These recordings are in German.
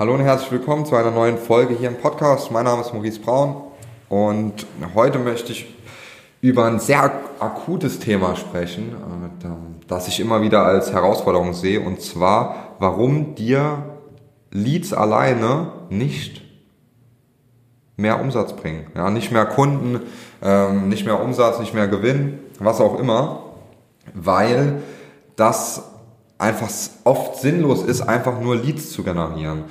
Hallo und herzlich willkommen zu einer neuen Folge hier im Podcast. Mein Name ist Maurice Braun und heute möchte ich über ein sehr akutes Thema sprechen, äh, das ich immer wieder als Herausforderung sehe, und zwar, warum dir Leads alleine nicht mehr Umsatz bringen. Ja, nicht mehr Kunden, ähm, nicht mehr Umsatz, nicht mehr Gewinn, was auch immer, weil das einfach oft sinnlos ist, einfach nur Leads zu generieren.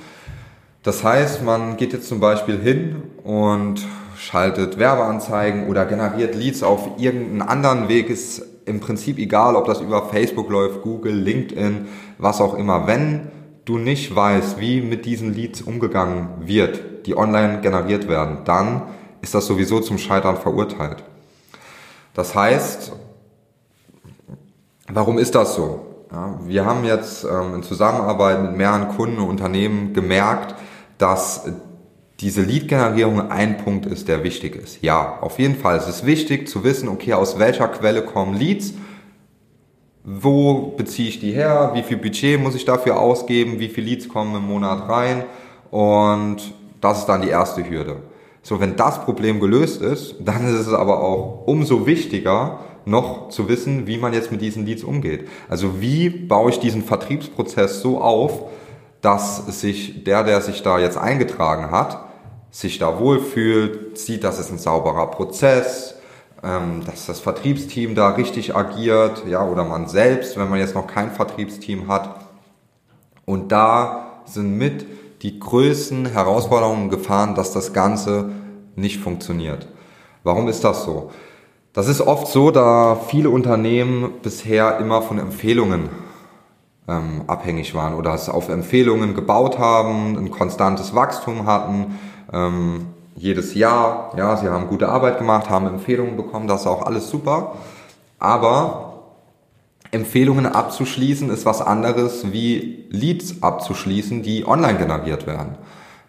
Das heißt, man geht jetzt zum Beispiel hin und schaltet Werbeanzeigen oder generiert Leads auf irgendeinen anderen Weg, ist im Prinzip egal, ob das über Facebook läuft, Google, LinkedIn, was auch immer. Wenn du nicht weißt, wie mit diesen Leads umgegangen wird, die online generiert werden, dann ist das sowieso zum Scheitern verurteilt. Das heißt, warum ist das so? Ja, wir haben jetzt ähm, in Zusammenarbeit mit mehreren Kunden und Unternehmen gemerkt, dass diese Lead-Generierung ein Punkt ist, der wichtig ist. Ja, auf jeden Fall. Es ist wichtig zu wissen, okay, aus welcher Quelle kommen Leads, wo beziehe ich die her, wie viel Budget muss ich dafür ausgeben, wie viele Leads kommen im Monat rein und das ist dann die erste Hürde. So, wenn das Problem gelöst ist, dann ist es aber auch umso wichtiger, noch zu wissen, wie man jetzt mit diesen Leads umgeht. Also wie baue ich diesen Vertriebsprozess so auf, dass sich der, der sich da jetzt eingetragen hat, sich da wohlfühlt, sieht, dass es ein sauberer Prozess, ähm, dass das Vertriebsteam da richtig agiert, ja, oder man selbst, wenn man jetzt noch kein Vertriebsteam hat. Und da sind mit die größten Herausforderungen gefahren, dass das Ganze nicht funktioniert. Warum ist das so? Das ist oft so, da viele Unternehmen bisher immer von Empfehlungen ähm, abhängig waren oder es auf Empfehlungen gebaut haben, ein konstantes Wachstum hatten, ähm, jedes Jahr, ja, sie haben gute Arbeit gemacht, haben Empfehlungen bekommen, das ist auch alles super, aber Empfehlungen abzuschließen ist was anderes wie Leads abzuschließen, die online generiert werden.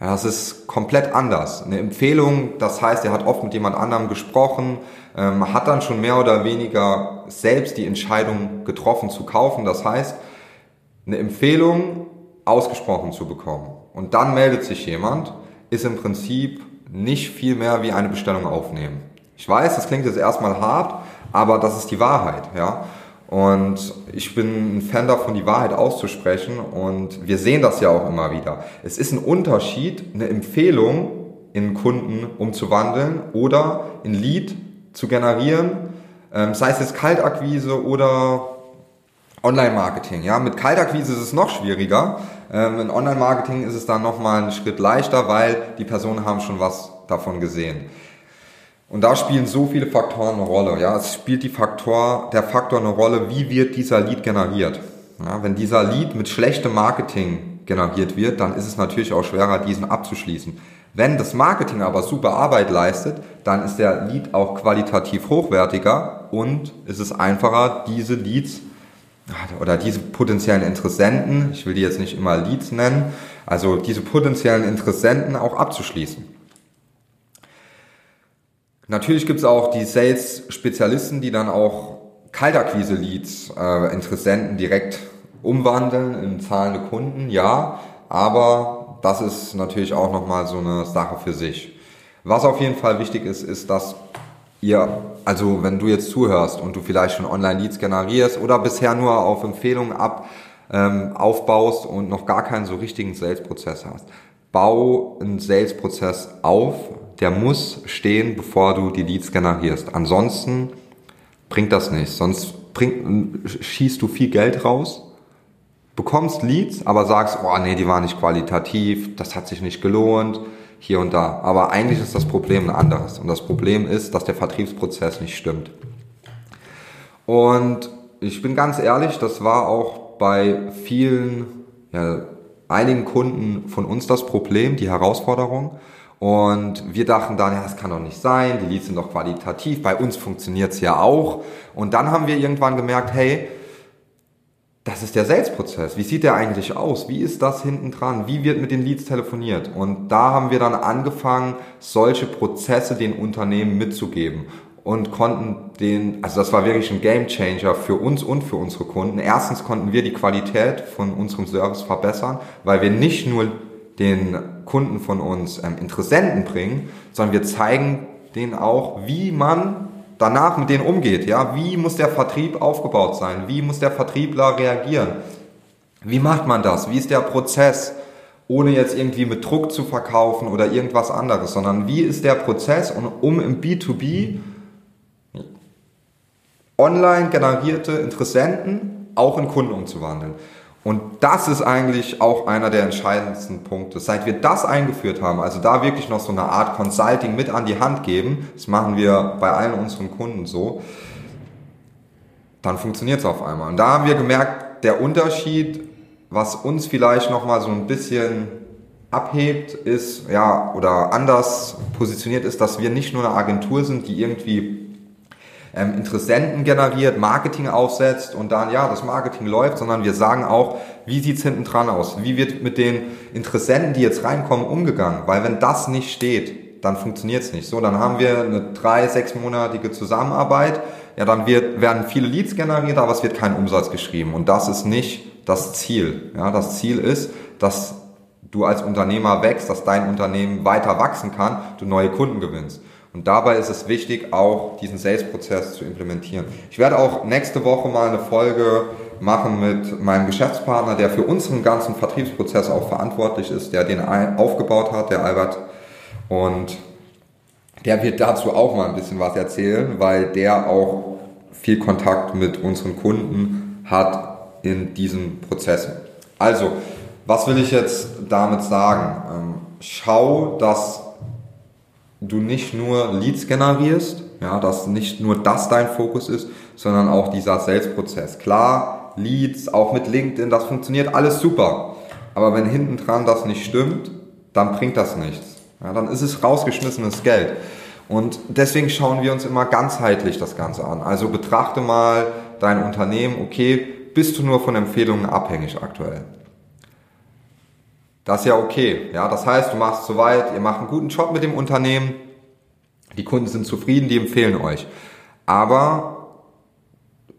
Das ist komplett anders. Eine Empfehlung, das heißt, er hat oft mit jemand anderem gesprochen, ähm, hat dann schon mehr oder weniger selbst die Entscheidung getroffen zu kaufen. Das heißt, eine Empfehlung ausgesprochen zu bekommen und dann meldet sich jemand, ist im Prinzip nicht viel mehr wie eine Bestellung aufnehmen. Ich weiß, das klingt jetzt erstmal hart, aber das ist die Wahrheit, ja. Und ich bin ein Fan davon, die Wahrheit auszusprechen und wir sehen das ja auch immer wieder. Es ist ein Unterschied, eine Empfehlung in Kunden umzuwandeln oder ein Lead zu generieren, ähm, sei es jetzt Kaltakquise oder Online-Marketing. Ja, mit Kaltakquise ist es noch schwieriger. Ähm, in Online-Marketing ist es dann nochmal einen Schritt leichter, weil die Personen haben schon was davon gesehen. Und da spielen so viele Faktoren eine Rolle. Ja, es spielt die Faktor, der Faktor eine Rolle, wie wird dieser Lead generiert. Ja, wenn dieser Lead mit schlechtem Marketing generiert wird, dann ist es natürlich auch schwerer, diesen abzuschließen. Wenn das Marketing aber super Arbeit leistet, dann ist der Lead auch qualitativ hochwertiger und es ist einfacher, diese Leads oder diese potenziellen Interessenten, ich will die jetzt nicht immer Leads nennen, also diese potenziellen Interessenten auch abzuschließen. Natürlich gibt es auch die Sales-Spezialisten, die dann auch Kaltakquise-Leads, äh, Interessenten direkt umwandeln in zahlende Kunden, ja, aber das ist natürlich auch nochmal so eine Sache für sich. Was auf jeden Fall wichtig ist, ist, dass ihr, also wenn du jetzt zuhörst und du vielleicht schon Online-Leads generierst oder bisher nur auf Empfehlungen ab, ähm, aufbaust und noch gar keinen so richtigen Sales-Prozess hast, bau einen Sales-Prozess auf, der muss stehen, bevor du die Leads generierst. Ansonsten bringt das nichts. Sonst bringt, schießt du viel Geld raus, bekommst Leads, aber sagst, oh nee, die waren nicht qualitativ, das hat sich nicht gelohnt hier und da. Aber eigentlich ist das Problem ein anderes. Und das Problem ist, dass der Vertriebsprozess nicht stimmt. Und ich bin ganz ehrlich, das war auch bei vielen, ja, einigen Kunden von uns das Problem, die Herausforderung. Und wir dachten dann, ja, das kann doch nicht sein, die Leads sind doch qualitativ, bei uns funktioniert's ja auch. Und dann haben wir irgendwann gemerkt, hey, das ist der Sales-Prozess. Wie sieht der eigentlich aus? Wie ist das hinten dran? Wie wird mit den Leads telefoniert? Und da haben wir dann angefangen, solche Prozesse den Unternehmen mitzugeben und konnten den, also das war wirklich ein Game Changer für uns und für unsere Kunden. Erstens konnten wir die Qualität von unserem Service verbessern, weil wir nicht nur den Kunden von uns ähm, Interessenten bringen, sondern wir zeigen denen auch, wie man danach mit denen umgeht. Ja, wie muss der Vertrieb aufgebaut sein? Wie muss der Vertriebler reagieren? Wie macht man das? Wie ist der Prozess? Ohne jetzt irgendwie mit Druck zu verkaufen oder irgendwas anderes, sondern wie ist der Prozess, um im B2B online generierte Interessenten auch in Kunden umzuwandeln. Und das ist eigentlich auch einer der entscheidendsten Punkte. Seit wir das eingeführt haben, also da wirklich noch so eine Art Consulting mit an die Hand geben, das machen wir bei allen unseren Kunden so, dann funktioniert es auf einmal. Und da haben wir gemerkt, der Unterschied, was uns vielleicht nochmal so ein bisschen abhebt, ist, ja, oder anders positioniert ist, dass wir nicht nur eine Agentur sind, die irgendwie ähm, Interessenten generiert, Marketing aufsetzt und dann, ja, das Marketing läuft, sondern wir sagen auch, wie sieht's hinten dran aus? Wie wird mit den Interessenten, die jetzt reinkommen, umgegangen? Weil wenn das nicht steht, dann funktioniert's nicht. So, dann haben wir eine drei, sechsmonatige Zusammenarbeit. Ja, dann wird, werden viele Leads generiert, aber es wird kein Umsatz geschrieben. Und das ist nicht das Ziel. Ja, das Ziel ist, dass du als Unternehmer wächst, dass dein Unternehmen weiter wachsen kann, du neue Kunden gewinnst. Und dabei ist es wichtig, auch diesen Sales-Prozess zu implementieren. Ich werde auch nächste Woche mal eine Folge machen mit meinem Geschäftspartner, der für unseren ganzen Vertriebsprozess auch verantwortlich ist, der den aufgebaut hat, der Albert. Und der wird dazu auch mal ein bisschen was erzählen, weil der auch viel Kontakt mit unseren Kunden hat in diesen Prozessen. Also, was will ich jetzt damit sagen? Ähm, schau, dass du nicht nur Leads generierst, ja, dass nicht nur das dein Fokus ist, sondern auch dieser Sales-Prozess. Klar, Leads, auch mit LinkedIn, das funktioniert alles super. Aber wenn hinten dran das nicht stimmt, dann bringt das nichts. Ja, dann ist es rausgeschmissenes Geld. Und deswegen schauen wir uns immer ganzheitlich das Ganze an. Also betrachte mal dein Unternehmen, okay, bist du nur von Empfehlungen abhängig aktuell? Das ist ja okay. Ja, das heißt, du machst soweit, ihr macht einen guten Job mit dem Unternehmen, die Kunden sind zufrieden, die empfehlen euch. Aber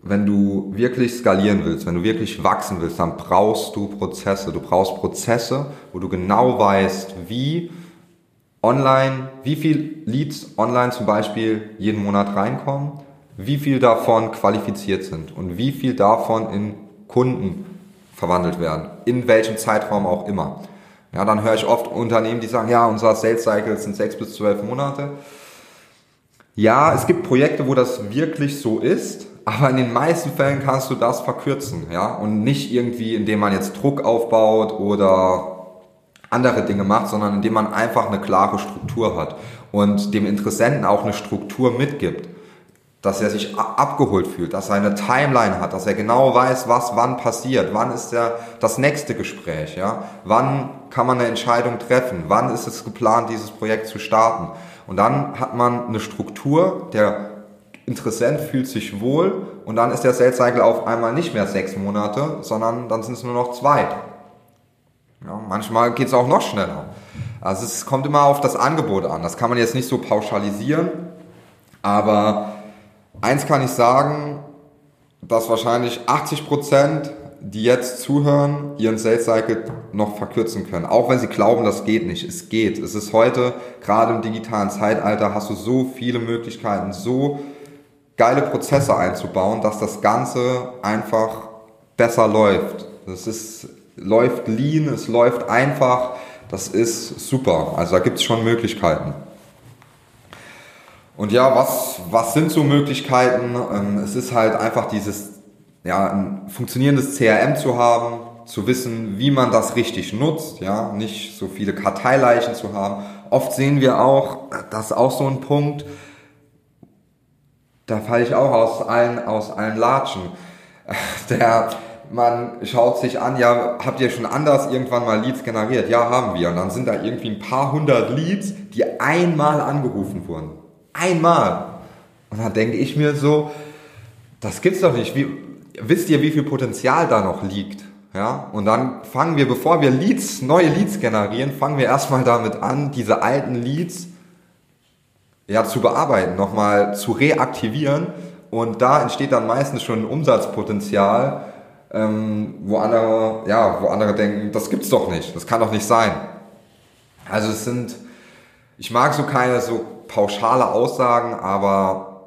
wenn du wirklich skalieren willst, wenn du wirklich wachsen willst, dann brauchst du Prozesse. Du brauchst Prozesse, wo du genau weißt, wie online, wie viel Leads online zum Beispiel jeden Monat reinkommen, wie viel davon qualifiziert sind und wie viel davon in Kunden verwandelt werden, in welchem Zeitraum auch immer. Ja, dann höre ich oft Unternehmen, die sagen, ja, unser Sales Cycle sind sechs bis zwölf Monate. Ja, es gibt Projekte, wo das wirklich so ist, aber in den meisten Fällen kannst du das verkürzen, ja, und nicht irgendwie, indem man jetzt Druck aufbaut oder andere Dinge macht, sondern indem man einfach eine klare Struktur hat und dem Interessenten auch eine Struktur mitgibt dass er sich abgeholt fühlt, dass er eine Timeline hat, dass er genau weiß, was wann passiert, wann ist der, das nächste Gespräch, ja, wann kann man eine Entscheidung treffen, wann ist es geplant, dieses Projekt zu starten. Und dann hat man eine Struktur, der Interessent fühlt sich wohl und dann ist der Sales Cycle auf einmal nicht mehr sechs Monate, sondern dann sind es nur noch zwei. Ja, manchmal geht es auch noch schneller. Also es kommt immer auf das Angebot an. Das kann man jetzt nicht so pauschalisieren, aber Eins kann ich sagen, dass wahrscheinlich 80 Prozent, die jetzt zuhören, ihren Sales Cycle noch verkürzen können. Auch wenn sie glauben, das geht nicht. Es geht. Es ist heute, gerade im digitalen Zeitalter, hast du so viele Möglichkeiten, so geile Prozesse einzubauen, dass das Ganze einfach besser läuft. Es ist, läuft lean, es läuft einfach. Das ist super. Also da gibt es schon Möglichkeiten. Und ja, was, was sind so Möglichkeiten? Ähm, es ist halt einfach dieses, ja, ein funktionierendes CRM zu haben, zu wissen, wie man das richtig nutzt, ja, nicht so viele Karteileichen zu haben. Oft sehen wir auch, das ist auch so ein Punkt, da falle ich auch aus allen, aus allen Latschen. Der, man schaut sich an, ja, habt ihr schon anders irgendwann mal Leads generiert? Ja, haben wir. Und dann sind da irgendwie ein paar hundert Leads, die einmal angerufen wurden. Einmal. Und dann denke ich mir so, das gibt's doch nicht. Wie, wisst ihr, wie viel Potenzial da noch liegt? Ja, und dann fangen wir, bevor wir Leads, neue Leads generieren, fangen wir erstmal damit an, diese alten Leads ja, zu bearbeiten, nochmal zu reaktivieren. Und da entsteht dann meistens schon ein Umsatzpotenzial, ähm, wo andere, ja, wo andere denken, das gibt's doch nicht, das kann doch nicht sein. Also es sind, ich mag so keine so pauschale Aussagen, aber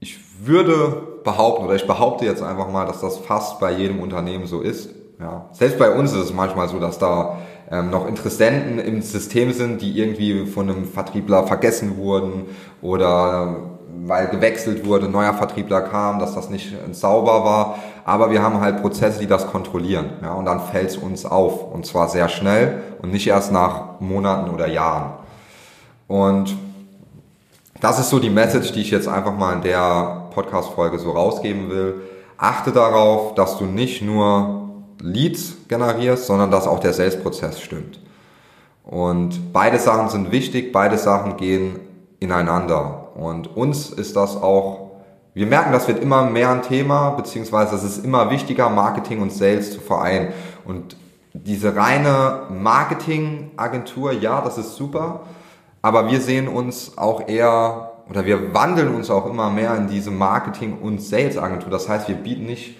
ich würde behaupten, oder ich behaupte jetzt einfach mal, dass das fast bei jedem Unternehmen so ist. Ja. Selbst bei uns ist es manchmal so, dass da ähm, noch Interessenten im System sind, die irgendwie von einem Vertriebler vergessen wurden oder weil gewechselt wurde, neuer Vertriebler kam, dass das nicht sauber war. Aber wir haben halt Prozesse, die das kontrollieren. Ja, und dann fällt es uns auf. Und zwar sehr schnell und nicht erst nach Monaten oder Jahren. Und das ist so die Message, die ich jetzt einfach mal in der Podcast-Folge so rausgeben will. Achte darauf, dass du nicht nur Leads generierst, sondern dass auch der Sales-Prozess stimmt. Und beide Sachen sind wichtig, beide Sachen gehen ineinander. Und uns ist das auch, wir merken, das wird immer mehr ein Thema, beziehungsweise es ist immer wichtiger, Marketing und Sales zu vereinen. Und diese reine Marketingagentur, ja, das ist super, aber wir sehen uns auch eher, oder wir wandeln uns auch immer mehr in diese Marketing- und Sales-Agentur. Das heißt, wir bieten nicht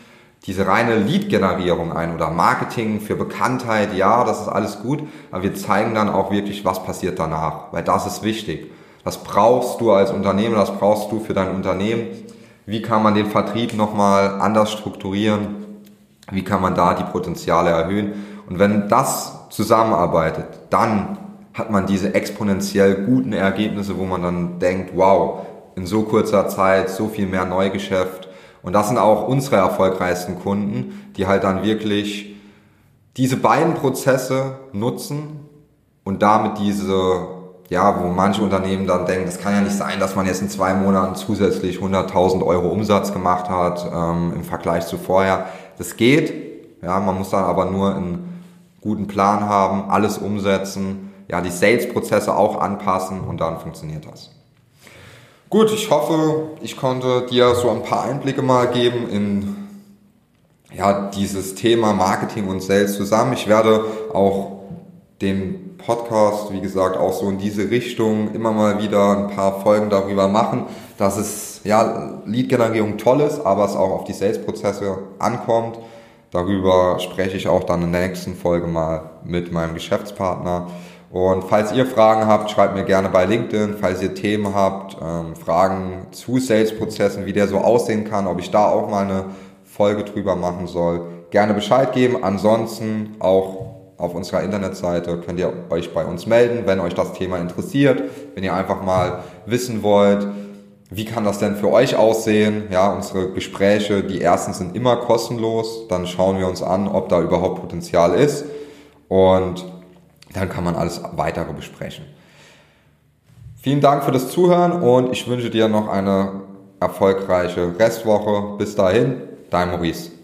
diese reine Lead-Generierung ein oder Marketing für Bekanntheit, ja, das ist alles gut, aber wir zeigen dann auch wirklich, was passiert danach, weil das ist wichtig. Das brauchst du als Unternehmen, das brauchst du für dein Unternehmen. Wie kann man den Vertrieb nochmal anders strukturieren? Wie kann man da die Potenziale erhöhen? Und wenn das zusammenarbeitet, dann hat man diese exponentiell guten Ergebnisse, wo man dann denkt, wow, in so kurzer Zeit so viel mehr Neugeschäft, und das sind auch unsere erfolgreichsten Kunden, die halt dann wirklich diese beiden Prozesse nutzen und damit diese, ja, wo manche Unternehmen dann denken, das kann ja nicht sein, dass man jetzt in zwei Monaten zusätzlich 100.000 Euro Umsatz gemacht hat ähm, im Vergleich zu vorher. Das geht, ja, man muss dann aber nur einen guten Plan haben, alles umsetzen, ja, die Sales-Prozesse auch anpassen und dann funktioniert das. Gut, ich hoffe, ich konnte dir so ein paar Einblicke mal geben in ja, dieses Thema Marketing und Sales zusammen. Ich werde auch den Podcast, wie gesagt, auch so in diese Richtung immer mal wieder ein paar Folgen darüber machen, dass es ja Lead-Generierung toll ist, aber es auch auf die Sales-Prozesse ankommt. Darüber spreche ich auch dann in der nächsten Folge mal mit meinem Geschäftspartner. Und falls ihr Fragen habt, schreibt mir gerne bei LinkedIn. Falls ihr Themen habt, ähm, Fragen zu Sales-Prozessen, wie der so aussehen kann, ob ich da auch mal eine Folge drüber machen soll, gerne Bescheid geben. Ansonsten auch auf unserer Internetseite könnt ihr euch bei uns melden, wenn euch das Thema interessiert, wenn ihr einfach mal wissen wollt, wie kann das denn für euch aussehen? Ja, unsere Gespräche, die ersten sind immer kostenlos. Dann schauen wir uns an, ob da überhaupt Potenzial ist. Und dann kann man alles weitere besprechen. Vielen Dank für das Zuhören und ich wünsche dir noch eine erfolgreiche Restwoche. Bis dahin, dein Maurice.